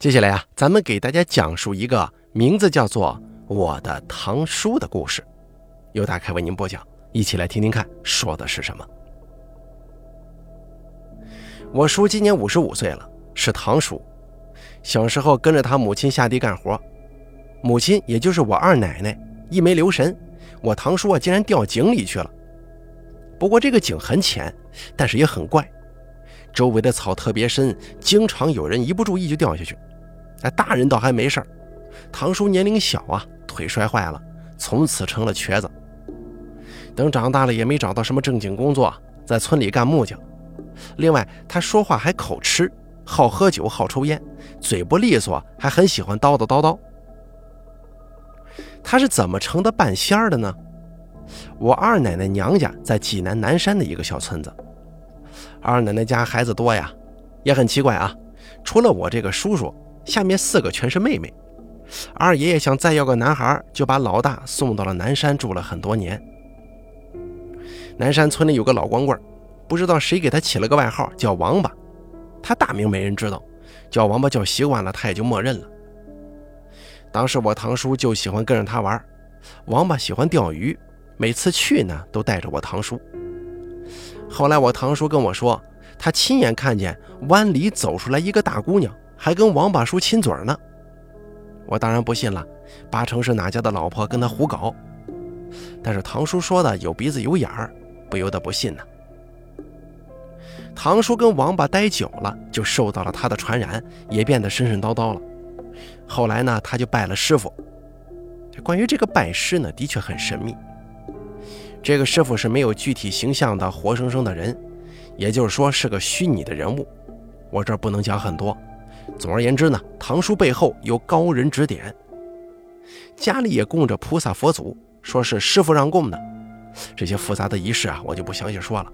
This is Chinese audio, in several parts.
接下来啊，咱们给大家讲述一个名字叫做《我的堂叔》的故事，由大开为您播讲，一起来听听看说的是什么。我叔今年五十五岁了，是堂叔。小时候跟着他母亲下地干活，母亲也就是我二奶奶一没留神，我堂叔啊竟然掉井里去了。不过这个井很浅，但是也很怪，周围的草特别深，经常有人一不注意就掉下去。哎，大人倒还没事儿，堂叔年龄小啊，腿摔坏了，从此成了瘸子。等长大了也没找到什么正经工作，在村里干木匠。另外，他说话还口吃，好喝酒，好抽烟，嘴不利索，还很喜欢叨叨叨叨。他是怎么成的半仙儿的呢？我二奶奶娘家在济南南山的一个小村子，二奶奶家孩子多呀，也很奇怪啊，除了我这个叔叔。下面四个全是妹妹，二爷爷想再要个男孩，就把老大送到了南山住了很多年。南山村里有个老光棍，不知道谁给他起了个外号叫王八，他大名没人知道，叫王八叫习惯了，他也就默认了。当时我堂叔就喜欢跟着他玩，王八喜欢钓鱼，每次去呢都带着我堂叔。后来我堂叔跟我说，他亲眼看见湾里走出来一个大姑娘。还跟王八叔亲嘴呢，我当然不信了，八成是哪家的老婆跟他胡搞。但是堂叔说的有鼻子有眼儿，不由得不信呢。堂叔跟王八待久了，就受到了他的传染，也变得神神叨叨了。后来呢，他就拜了师傅。关于这个拜师呢，的确很神秘。这个师傅是没有具体形象的活生生的人，也就是说是个虚拟的人物。我这儿不能讲很多。总而言之呢，堂叔背后有高人指点，家里也供着菩萨佛祖，说是师傅让供的。这些复杂的仪式啊，我就不详细说了。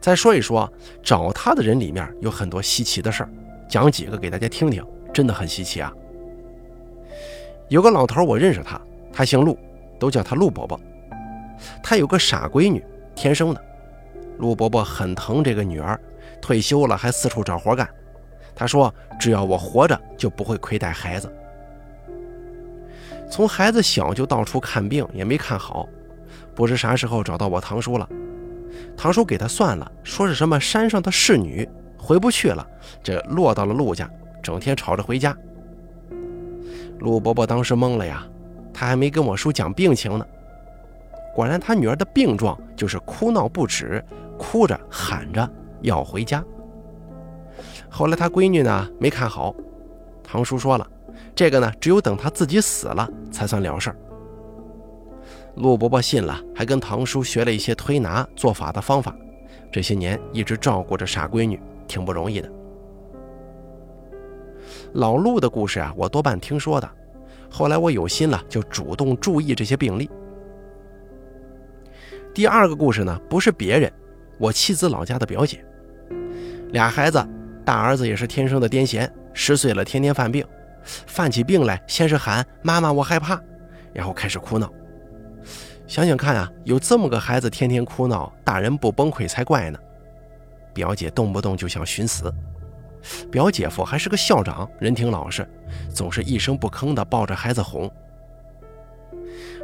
再说一说找他的人里面有很多稀奇的事儿，讲几个给大家听听，真的很稀奇啊。有个老头，我认识他，他姓陆，都叫他陆伯伯。他有个傻闺女，天生的。陆伯伯很疼这个女儿，退休了还四处找活干。他说：“只要我活着，就不会亏待孩子。”从孩子小就到处看病，也没看好，不知啥时候找到我堂叔了。堂叔给他算了，说是什么山上的侍女回不去了，这落到了陆家，整天吵着回家。陆伯伯当时懵了呀，他还没跟我叔讲病情呢。果然，他女儿的病状就是哭闹不止，哭着喊着要回家。后来他闺女呢没看好，堂叔说了，这个呢只有等他自己死了才算了事儿。陆伯伯信了，还跟堂叔学了一些推拿做法的方法，这些年一直照顾着傻闺女，挺不容易的。老陆的故事啊，我多半听说的，后来我有心了，就主动注意这些病例。第二个故事呢，不是别人，我妻子老家的表姐，俩孩子。大儿子也是天生的癫痫，十岁了天天犯病，犯起病来先是喊妈妈我害怕，然后开始哭闹。想想看啊，有这么个孩子天天哭闹，大人不崩溃才怪呢。表姐动不动就想寻死，表姐夫还是个校长，人挺老实，总是一声不吭的抱着孩子哄。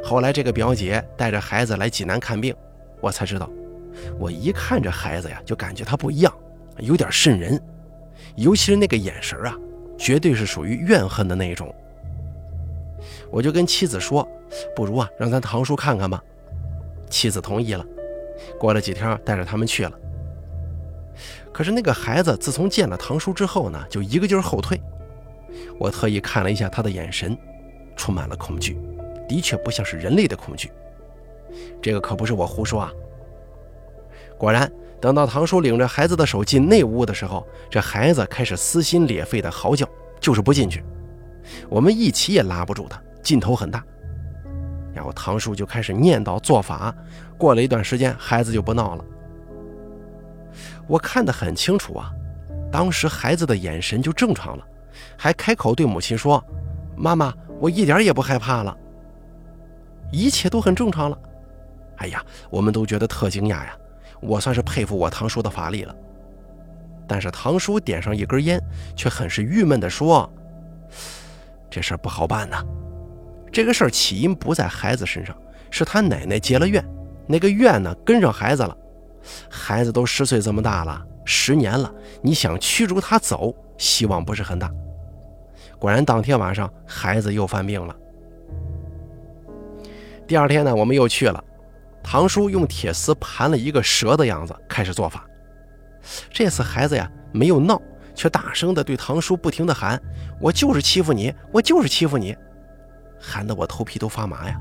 后来这个表姐带着孩子来济南看病，我才知道，我一看这孩子呀，就感觉他不一样，有点瘆人。尤其是那个眼神啊，绝对是属于怨恨的那一种。我就跟妻子说：“不如啊，让咱堂叔看看吧。”妻子同意了。过了几天，带着他们去了。可是那个孩子自从见了堂叔之后呢，就一个劲儿后退。我特意看了一下他的眼神，充满了恐惧，的确不像是人类的恐惧。这个可不是我胡说啊。果然。等到堂叔领着孩子的手进内屋的时候，这孩子开始撕心裂肺的嚎叫，就是不进去。我们一起也拉不住他，劲头很大。然后堂叔就开始念叨做法。过了一段时间，孩子就不闹了。我看得很清楚啊，当时孩子的眼神就正常了，还开口对母亲说：“妈妈，我一点也不害怕了，一切都很正常了。”哎呀，我们都觉得特惊讶呀。我算是佩服我堂叔的法力了。但是堂叔点上一根烟，却很是郁闷地说：“这事儿不好办呐。这个事儿起因不在孩子身上，是他奶奶结了怨，那个怨呢跟上孩子了。孩子都十岁这么大了，十年了，你想驱逐他走，希望不是很大。果然，当天晚上孩子又犯病了。第二天呢，我们又去了，堂叔用铁丝盘了一个蛇的样子开始做法。”这次孩子呀没有闹，却大声地对堂叔不停地喊：“我就是欺负你，我就是欺负你！”喊得我头皮都发麻呀。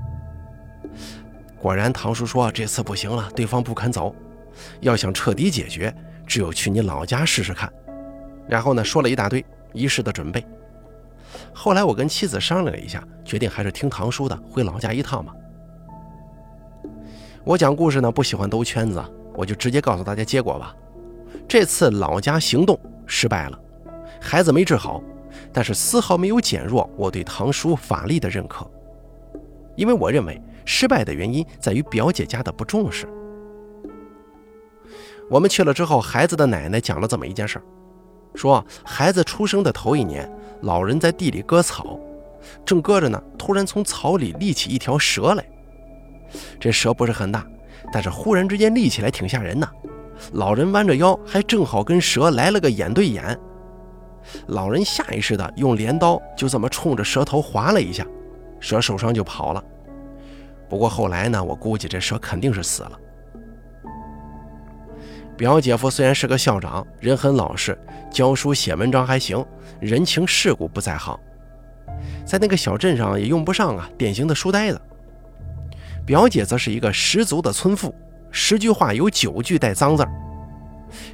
果然，堂叔说这次不行了，对方不肯走，要想彻底解决，只有去你老家试试看。然后呢，说了一大堆仪式的准备。后来我跟妻子商量了一下，决定还是听堂叔的，回老家一趟吧。我讲故事呢不喜欢兜圈子，我就直接告诉大家结果吧。这次老家行动失败了，孩子没治好，但是丝毫没有减弱我对堂叔法力的认可，因为我认为失败的原因在于表姐家的不重视。我们去了之后，孩子的奶奶讲了这么一件事儿，说孩子出生的头一年，老人在地里割草，正割着呢，突然从草里立起一条蛇来，这蛇不是很大，但是忽然之间立起来挺吓人的。老人弯着腰，还正好跟蛇来了个眼对眼。老人下意识的用镰刀就这么冲着蛇头划了一下，蛇受伤就跑了。不过后来呢，我估计这蛇肯定是死了。表姐夫虽然是个校长，人很老实，教书写文章还行，人情世故不在行，在那个小镇上也用不上啊，典型的书呆子。表姐则是一个十足的村妇。十句话有九句带脏字儿，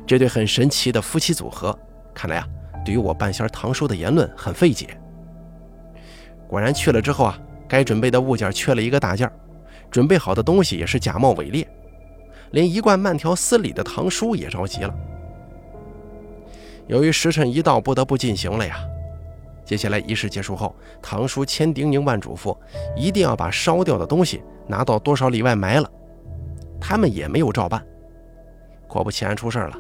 这对很神奇的夫妻组合，看来啊，对于我半仙堂叔的言论很费解。果然去了之后啊，该准备的物件缺了一个大件准备好的东西也是假冒伪劣，连一贯慢条斯理的堂叔也着急了。由于时辰一到，不得不进行了呀。接下来仪式结束后，堂叔千叮咛万嘱咐，一定要把烧掉的东西拿到多少里外埋了。他们也没有照办，果不其然出事了。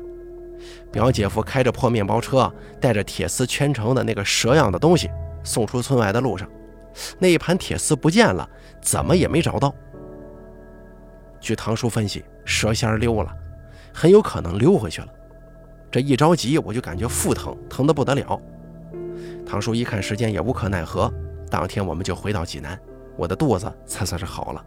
表姐夫开着破面包车，带着铁丝圈成的那个蛇样的东西送出村外的路上，那一盘铁丝不见了，怎么也没找到。据堂叔分析，蛇仙溜了，很有可能溜回去了。这一着急，我就感觉腹疼，疼得不得了。唐叔一看时间，也无可奈何，当天我们就回到济南，我的肚子才算是好了。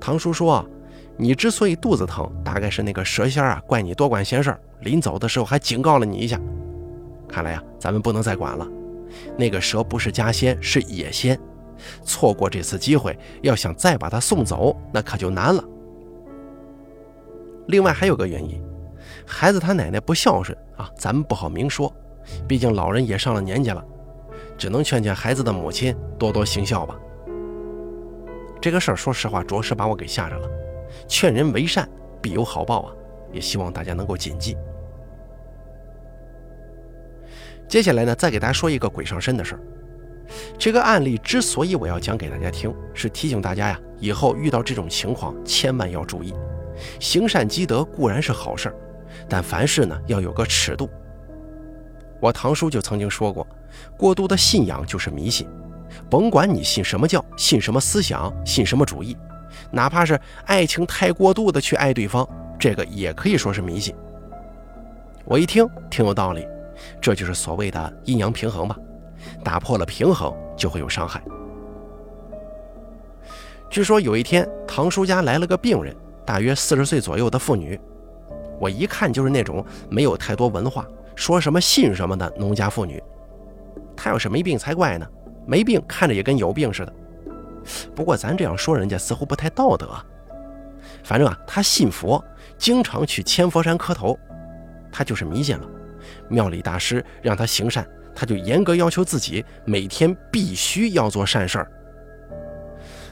唐叔说：“你之所以肚子疼，大概是那个蛇仙啊，怪你多管闲事儿，临走的时候还警告了你一下。看来呀，咱们不能再管了。那个蛇不是家仙，是野仙。错过这次机会，要想再把它送走，那可就难了。另外还有个原因，孩子他奶奶不孝顺啊，咱们不好明说，毕竟老人也上了年纪了，只能劝劝孩子的母亲多多行孝吧。”这个事儿，说实话，着实把我给吓着了。劝人为善，必有好报啊！也希望大家能够谨记。接下来呢，再给大家说一个鬼上身的事儿。这个案例之所以我要讲给大家听，是提醒大家呀，以后遇到这种情况，千万要注意。行善积德固然是好事儿，但凡事呢要有个尺度。我堂叔就曾经说过，过度的信仰就是迷信。甭管你信什么教，信什么思想，信什么主义，哪怕是爱情太过度的去爱对方，这个也可以说是迷信。我一听挺有道理，这就是所谓的阴阳平衡吧。打破了平衡，就会有伤害。据说有一天，堂叔家来了个病人，大约四十岁左右的妇女，我一看就是那种没有太多文化，说什么信什么的农家妇女。她要是没病才怪呢。没病，看着也跟有病似的。不过咱这样说人家似乎不太道德。反正啊，她信佛，经常去千佛山磕头，她就是迷信了。庙里大师让她行善，她就严格要求自己每天必须要做善事儿。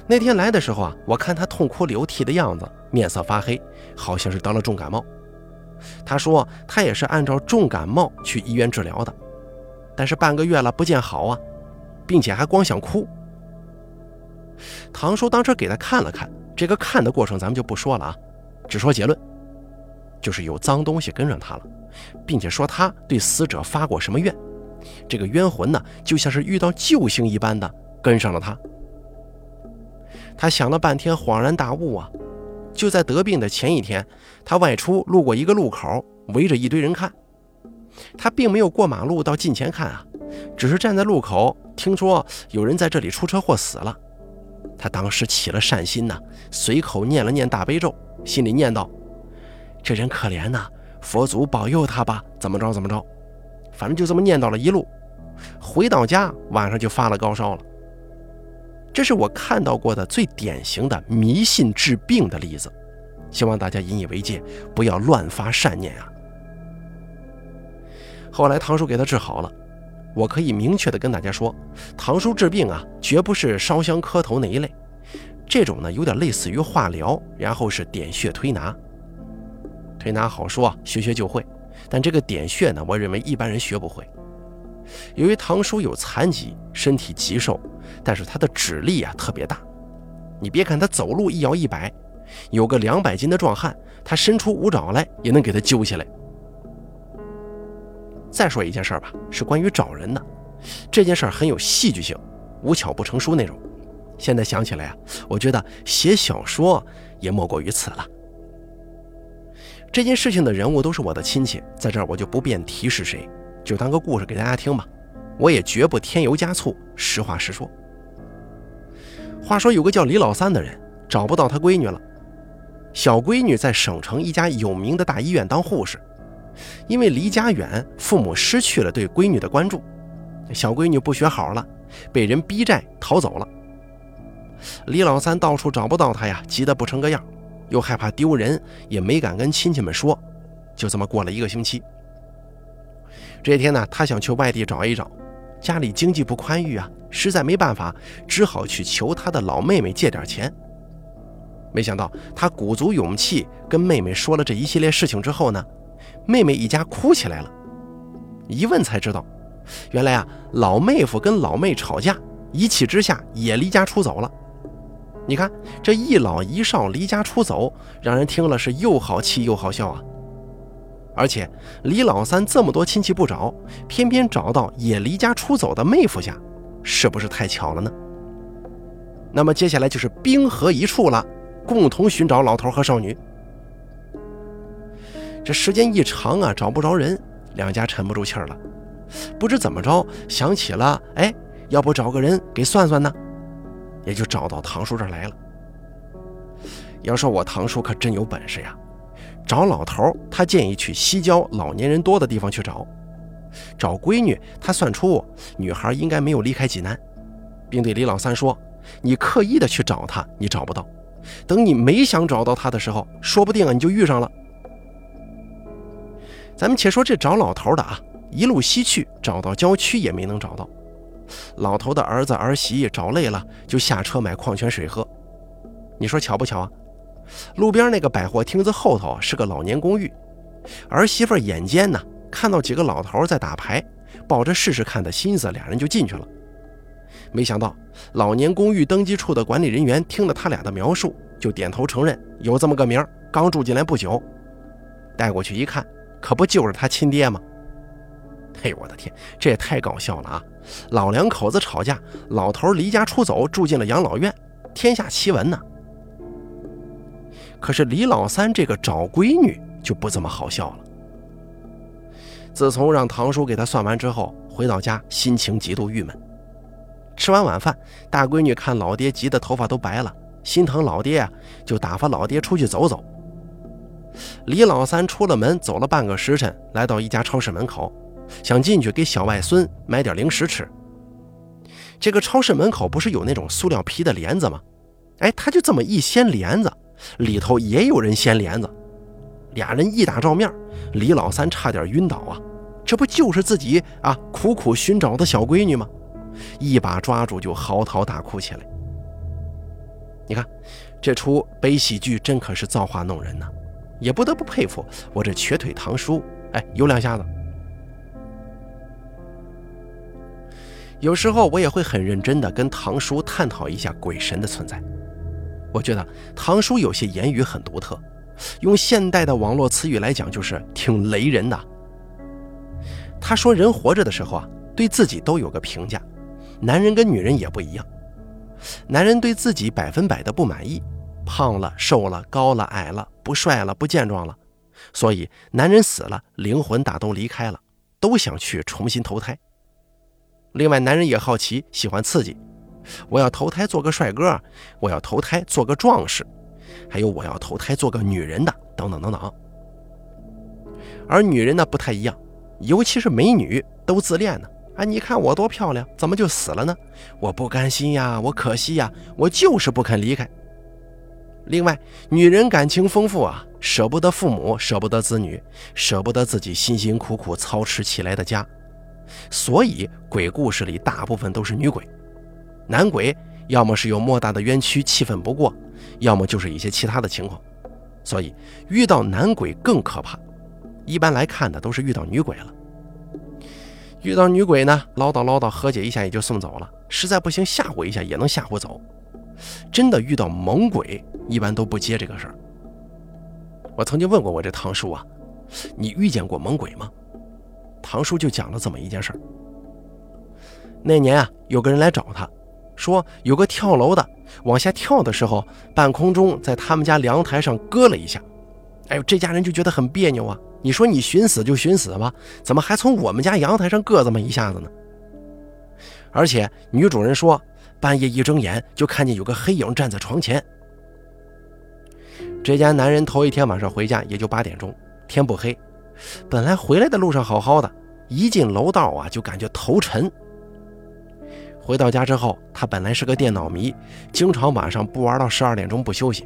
那天来的时候啊，我看她痛哭流涕的样子，面色发黑，好像是得了重感冒。他说他也是按照重感冒去医院治疗的，但是半个月了不见好啊。并且还光想哭。堂叔当时给他看了看，这个看的过程咱们就不说了啊，只说结论，就是有脏东西跟上他了，并且说他对死者发过什么愿。这个冤魂呢，就像是遇到救星一般的跟上了他。他想了半天，恍然大悟啊！就在得病的前一天，他外出路过一个路口，围着一堆人看。他并没有过马路到近前看啊，只是站在路口，听说有人在这里出车祸死了。他当时起了善心呐，随口念了念大悲咒，心里念道：“这人可怜呐，佛祖保佑他吧，怎么着怎么着。”反正就这么念叨了一路，回到家晚上就发了高烧了。这是我看到过的最典型的迷信治病的例子，希望大家引以为戒，不要乱发善念啊。后来堂叔给他治好了，我可以明确的跟大家说，堂叔治病啊，绝不是烧香磕头那一类，这种呢有点类似于化疗，然后是点穴推拿。推拿好说，学学就会。但这个点穴呢，我认为一般人学不会。由于堂叔有残疾，身体极瘦，但是他的指力啊特别大。你别看他走路一摇一摆，有个两百斤的壮汉，他伸出五爪来也能给他揪下来。再说一件事儿吧，是关于找人的。这件事儿很有戏剧性，无巧不成书那种。现在想起来啊，我觉得写小说也莫过于此了。这件事情的人物都是我的亲戚，在这儿我就不便提示谁，就当个故事给大家听吧。我也绝不添油加醋，实话实说。话说有个叫李老三的人找不到他闺女了，小闺女在省城一家有名的大医院当护士，因为离家远，父母失去了对闺女的关注，小闺女不学好了，被人逼债逃走了。李老三到处找不到她呀，急得不成个样。又害怕丢人，也没敢跟亲戚们说，就这么过了一个星期。这天呢，他想去外地找一找，家里经济不宽裕啊，实在没办法，只好去求他的老妹妹借点钱。没想到他鼓足勇气跟妹妹说了这一系列事情之后呢，妹妹一家哭起来了。一问才知道，原来啊，老妹夫跟老妹吵架，一气之下也离家出走了。你看这一老一少离家出走，让人听了是又好气又好笑啊！而且李老三这么多亲戚不找，偏偏找到也离家出走的妹夫家，是不是太巧了呢？那么接下来就是兵合一处了，共同寻找老头和少女。这时间一长啊，找不着人，两家沉不住气了，不知怎么着想起了，哎，要不找个人给算算呢？也就找到堂叔这儿来了。要说我堂叔可真有本事呀，找老头他建议去西郊老年人多的地方去找；找闺女他算出女孩应该没有离开济南，并对李老三说：“你刻意的去找她，你找不到；等你没想找到她的时候，说不定啊你就遇上了。”咱们且说这找老头的啊，一路西去，找到郊区也没能找到。老头的儿子儿媳找累了，就下车买矿泉水喝。你说巧不巧啊？路边那个百货厅子后头是个老年公寓，儿媳妇眼尖呢，看到几个老头在打牌，抱着试试看的心思，俩人就进去了。没想到老年公寓登记处的管理人员听了他俩的描述，就点头承认有这么个名儿，刚住进来不久。带过去一看，可不就是他亲爹吗？嘿，我的天，这也太搞笑了啊！老两口子吵架，老头离家出走，住进了养老院，天下奇闻呢。可是李老三这个找闺女就不怎么好笑了。自从让堂叔给他算完之后，回到家心情极度郁闷。吃完晚饭，大闺女看老爹急得头发都白了，心疼老爹啊，就打发老爹出去走走。李老三出了门，走了半个时辰，来到一家超市门口。想进去给小外孙买点零食吃。这个超市门口不是有那种塑料皮的帘子吗？哎，他就这么一掀帘子，里头也有人掀帘子，俩人一打照面，李老三差点晕倒啊！这不就是自己啊苦苦寻找的小闺女吗？一把抓住就嚎啕大哭起来。你看，这出悲喜剧真可是造化弄人呐，也不得不佩服我这瘸腿堂叔，哎，有两下子。有时候我也会很认真地跟堂叔探讨一下鬼神的存在。我觉得堂叔有些言语很独特，用现代的网络词语来讲，就是挺雷人的。他说，人活着的时候啊，对自己都有个评价，男人跟女人也不一样。男人对自己百分百的不满意，胖了、瘦了、高了、矮了、不帅了、不健壮了，所以男人死了，灵魂大都离开了，都想去重新投胎。另外，男人也好奇，喜欢刺激，我要投胎做个帅哥，我要投胎做个壮士，还有我要投胎做个女人的，等等等等。而女人呢，不太一样，尤其是美女都自恋呢。啊！你看我多漂亮，怎么就死了呢？我不甘心呀，我可惜呀，我就是不肯离开。另外，女人感情丰富啊，舍不得父母，舍不得子女，舍不得自己辛辛苦苦操持起来的家，所以鬼故事里大部分都是女鬼。男鬼要么是有莫大的冤屈，气愤不过，要么就是一些其他的情况。所以遇到男鬼更可怕。一般来看的都是遇到女鬼了。遇到女鬼呢，唠叨唠叨，和解一下也就送走了。实在不行，吓唬一下也能吓唬走。真的遇到猛鬼，一般都不接这个事儿。我曾经问过我这堂叔啊，你遇见过猛鬼吗？堂叔就讲了这么一件事儿。那年啊，有个人来找他，说有个跳楼的往下跳的时候，半空中在他们家阳台上搁了一下。哎呦，这家人就觉得很别扭啊。你说你寻死就寻死吧，怎么还从我们家阳台上硌这么一下子呢？而且女主人说，半夜一睁眼就看见有个黑影站在床前。这家男人头一天晚上回家也就八点钟，天不黑，本来回来的路上好好的，一进楼道啊就感觉头沉。回到家之后，他本来是个电脑迷，经常晚上不玩到十二点钟不休息，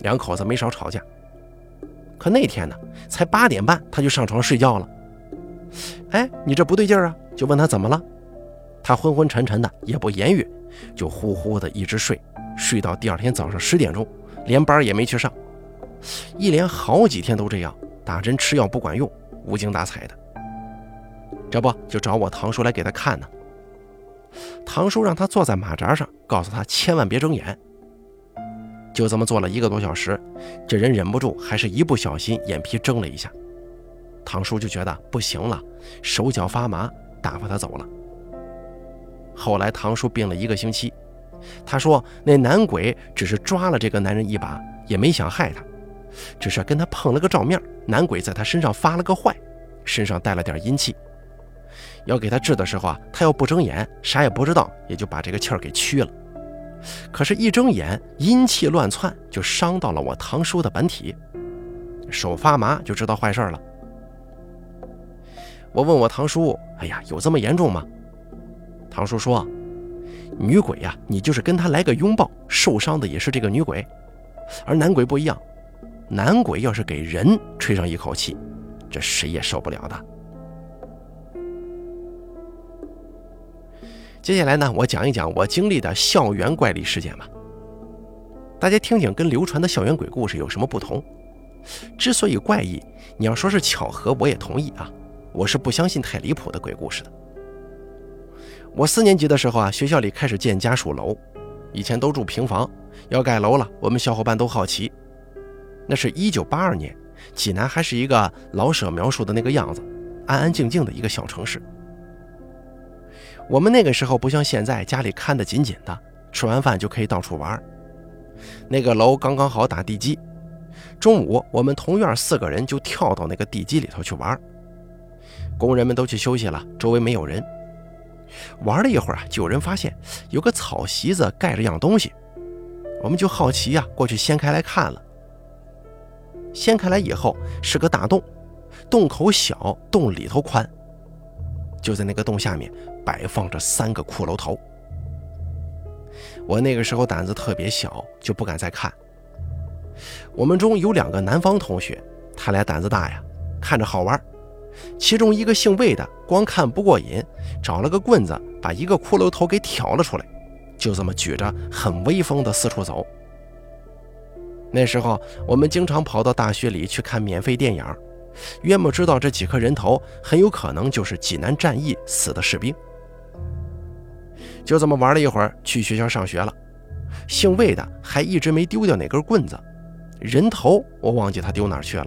两口子没少吵架。可那天呢，才八点半，他就上床睡觉了。哎，你这不对劲啊！就问他怎么了，他昏昏沉沉的，也不言语，就呼呼的一直睡，睡到第二天早上十点钟，连班也没去上，一连好几天都这样，打针吃药不管用，无精打采的。这不就找我堂叔来给他看呢？堂叔让他坐在马扎上，告诉他千万别睁眼。就这么坐了一个多小时，这人忍不住，还是一不小心眼皮睁了一下。堂叔就觉得不行了，手脚发麻，打发他走了。后来堂叔病了一个星期，他说那男鬼只是抓了这个男人一把，也没想害他，只是跟他碰了个照面。男鬼在他身上发了个坏，身上带了点阴气。要给他治的时候啊，他要不睁眼，啥也不知道，也就把这个气儿给驱了。可是，一睁眼，阴气乱窜，就伤到了我堂叔的本体，手发麻，就知道坏事了。我问我堂叔：“哎呀，有这么严重吗？”堂叔说：“女鬼呀，你就是跟他来个拥抱，受伤的也是这个女鬼，而男鬼不一样，男鬼要是给人吹上一口气，这谁也受不了的。”接下来呢，我讲一讲我经历的校园怪力事件吧。大家听听，跟流传的校园鬼故事有什么不同？之所以怪异，你要说是巧合，我也同意啊。我是不相信太离谱的鬼故事的。我四年级的时候啊，学校里开始建家属楼，以前都住平房，要盖楼了，我们小伙伴都好奇。那是一九八二年，济南还是一个老舍描述的那个样子，安安静静的一个小城市。我们那个时候不像现在，家里看得紧紧的，吃完饭就可以到处玩。那个楼刚刚好打地基，中午我们同院四个人就跳到那个地基里头去玩。工人们都去休息了，周围没有人。玩了一会儿啊，就有人发现有个草席子盖着样东西，我们就好奇呀，过去掀开来看了。掀开来以后是个大洞，洞口小，洞里头宽。就在那个洞下面摆放着三个骷髅头。我那个时候胆子特别小，就不敢再看。我们中有两个南方同学，他俩胆子大呀，看着好玩。其中一个姓魏的，光看不过瘾，找了个棍子把一个骷髅头给挑了出来，就这么举着，很威风的四处走。那时候我们经常跑到大学里去看免费电影。约莫知道这几颗人头很有可能就是济南战役死的士兵。就这么玩了一会儿，去学校上学了。姓魏的还一直没丢掉哪根棍子，人头我忘记他丢哪儿去了。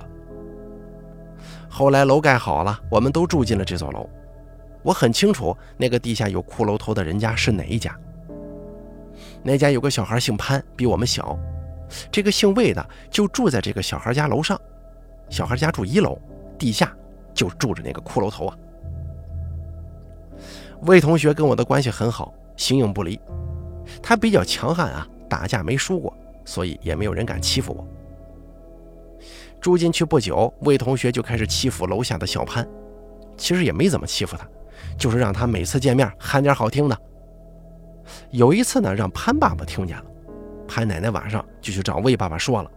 后来楼盖好了，我们都住进了这座楼。我很清楚那个地下有骷髅头的人家是哪一家。那家有个小孩姓潘，比我们小。这个姓魏的就住在这个小孩家楼上，小孩家住一楼，地下就住着那个骷髅头啊。魏同学跟我的关系很好，形影不离。他比较强悍啊，打架没输过，所以也没有人敢欺负我。住进去不久，魏同学就开始欺负楼下的小潘，其实也没怎么欺负他，就是让他每次见面喊点好听的。有一次呢，让潘爸爸听见了，潘奶奶晚上就去找魏爸爸说了，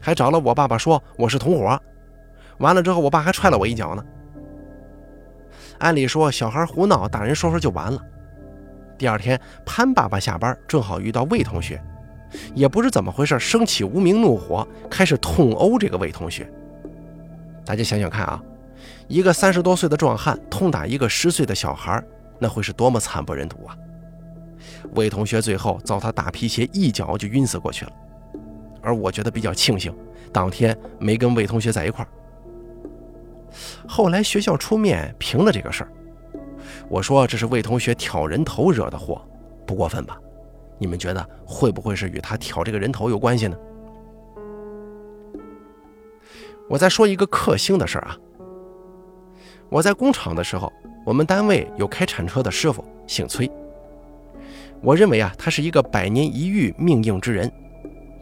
还找了我爸爸说我是同伙。完了之后，我爸还踹了我一脚呢。按理说，小孩胡闹，大人说说就完了。第二天，潘爸爸下班正好遇到魏同学，也不知怎么回事，生起无名怒火，开始痛殴这个魏同学。大家想想看啊，一个三十多岁的壮汉痛打一个十岁的小孩，那会是多么惨不忍睹啊！魏同学最后遭他大皮鞋一脚就晕死过去了。而我觉得比较庆幸，当天没跟魏同学在一块儿。后来学校出面评了这个事儿。我说这是魏同学挑人头惹的祸，不过分吧？你们觉得会不会是与他挑这个人头有关系呢？我再说一个克星的事儿啊。我在工厂的时候，我们单位有开铲车的师傅，姓崔。我认为啊，他是一个百年一遇命硬之人。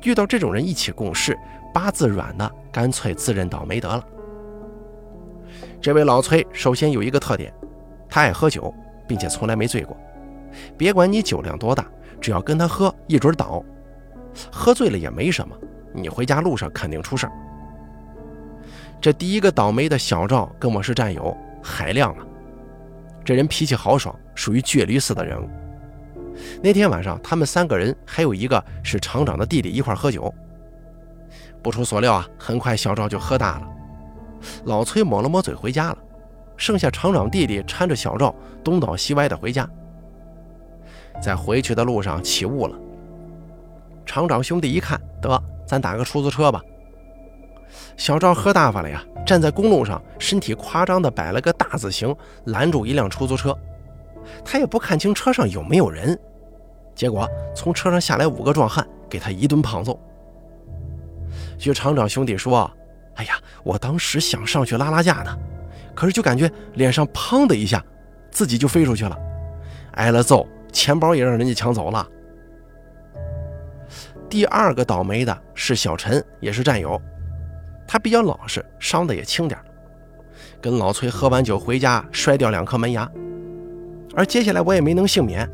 遇到这种人一起共事，八字软的干脆自认倒霉得了。这位老崔首先有一个特点。他爱喝酒，并且从来没醉过。别管你酒量多大，只要跟他喝，一准倒。喝醉了也没什么，你回家路上肯定出事儿。这第一个倒霉的小赵跟我是战友，海亮啊，这人脾气豪爽，属于倔驴似的人物。那天晚上，他们三个人还有一个是厂长的弟弟一块喝酒。不出所料啊，很快小赵就喝大了。老崔抹了抹嘴，回家了。剩下厂长弟弟搀着小赵东倒西歪的回家，在回去的路上起雾了。厂长兄弟一看，得，咱打个出租车吧。小赵喝大发了呀，站在公路上，身体夸张的摆了个大字形，拦住一辆出租车。他也不看清车上有没有人，结果从车上下来五个壮汉，给他一顿胖揍。据厂长兄弟说，哎呀，我当时想上去拉拉架呢。可是就感觉脸上砰的一下，自己就飞出去了，挨了揍，钱包也让人家抢走了。第二个倒霉的是小陈，也是战友，他比较老实，伤的也轻点跟老崔喝完酒回家，摔掉两颗门牙。而接下来我也没能幸免，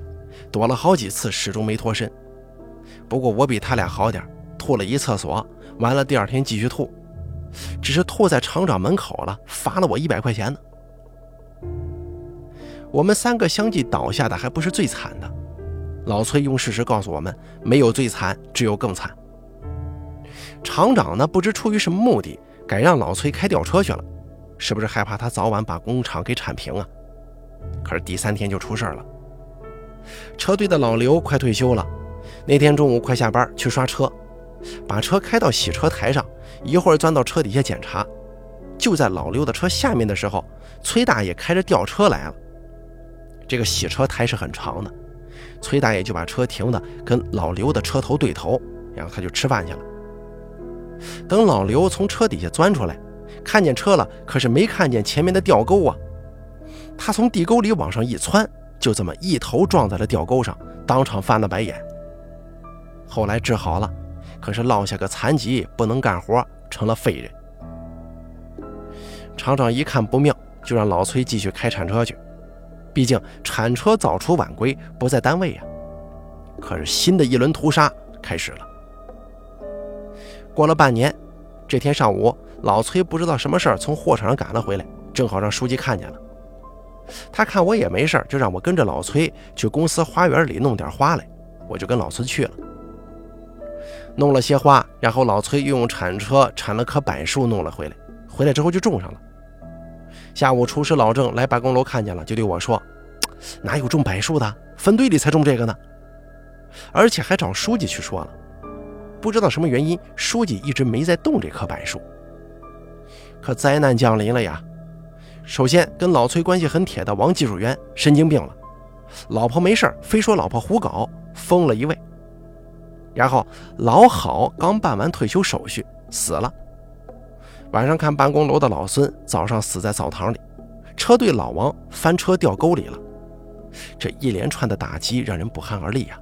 躲了好几次，始终没脱身。不过我比他俩好点，吐了一厕所，完了第二天继续吐。只是吐在厂长门口了，罚了我一百块钱呢。我们三个相继倒下的还不是最惨的，老崔用事实告诉我们，没有最惨，只有更惨。厂长呢，不知出于什么目的，改让老崔开吊车去了，是不是害怕他早晚把工厂给铲平啊？可是第三天就出事了。车队的老刘快退休了，那天中午快下班去刷车，把车开到洗车台上。一会儿钻到车底下检查，就在老刘的车下面的时候，崔大爷开着吊车来了。这个洗车台是很长的，崔大爷就把车停的跟老刘的车头对头，然后他就吃饭去了。等老刘从车底下钻出来，看见车了，可是没看见前面的吊钩啊。他从地沟里往上一窜，就这么一头撞在了吊钩上，当场翻了白眼。后来治好了。可是落下个残疾，不能干活，成了废人。厂长一看不妙，就让老崔继续开铲车去。毕竟铲车早出晚归，不在单位呀。可是新的一轮屠杀开始了。过了半年，这天上午，老崔不知道什么事儿从货场上赶了回来，正好让书记看见了。他看我也没事就让我跟着老崔去公司花园里弄点花来。我就跟老崔去了。弄了些花，然后老崔又用铲车铲了棵柏树，弄了回来。回来之后就种上了。下午，厨师老郑来办公楼看见了，就对我说：“哪有种柏树的？分队里才种这个呢。”而且还找书记去说了。不知道什么原因，书记一直没在动这棵柏树。可灾难降临了呀！首先，跟老崔关系很铁的王技术员神经病了，老婆没事非说老婆胡搞，疯了一位。然后老郝刚办完退休手续死了，晚上看办公楼的老孙早上死在澡堂里，车队老王翻车掉沟里了。这一连串的打击让人不寒而栗呀。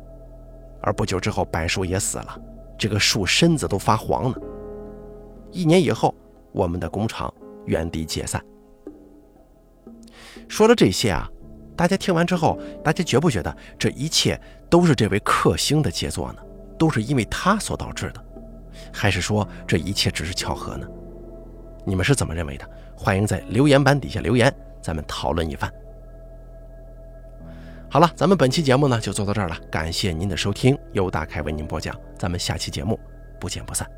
而不久之后，柏树也死了，这个树身子都发黄了。一年以后，我们的工厂原地解散。说了这些啊，大家听完之后，大家觉不觉得这一切都是这位克星的杰作呢？都是因为他所导致的，还是说这一切只是巧合呢？你们是怎么认为的？欢迎在留言板底下留言，咱们讨论一番。好了，咱们本期节目呢就做到这儿了，感谢您的收听，由大凯为您播讲，咱们下期节目不见不散。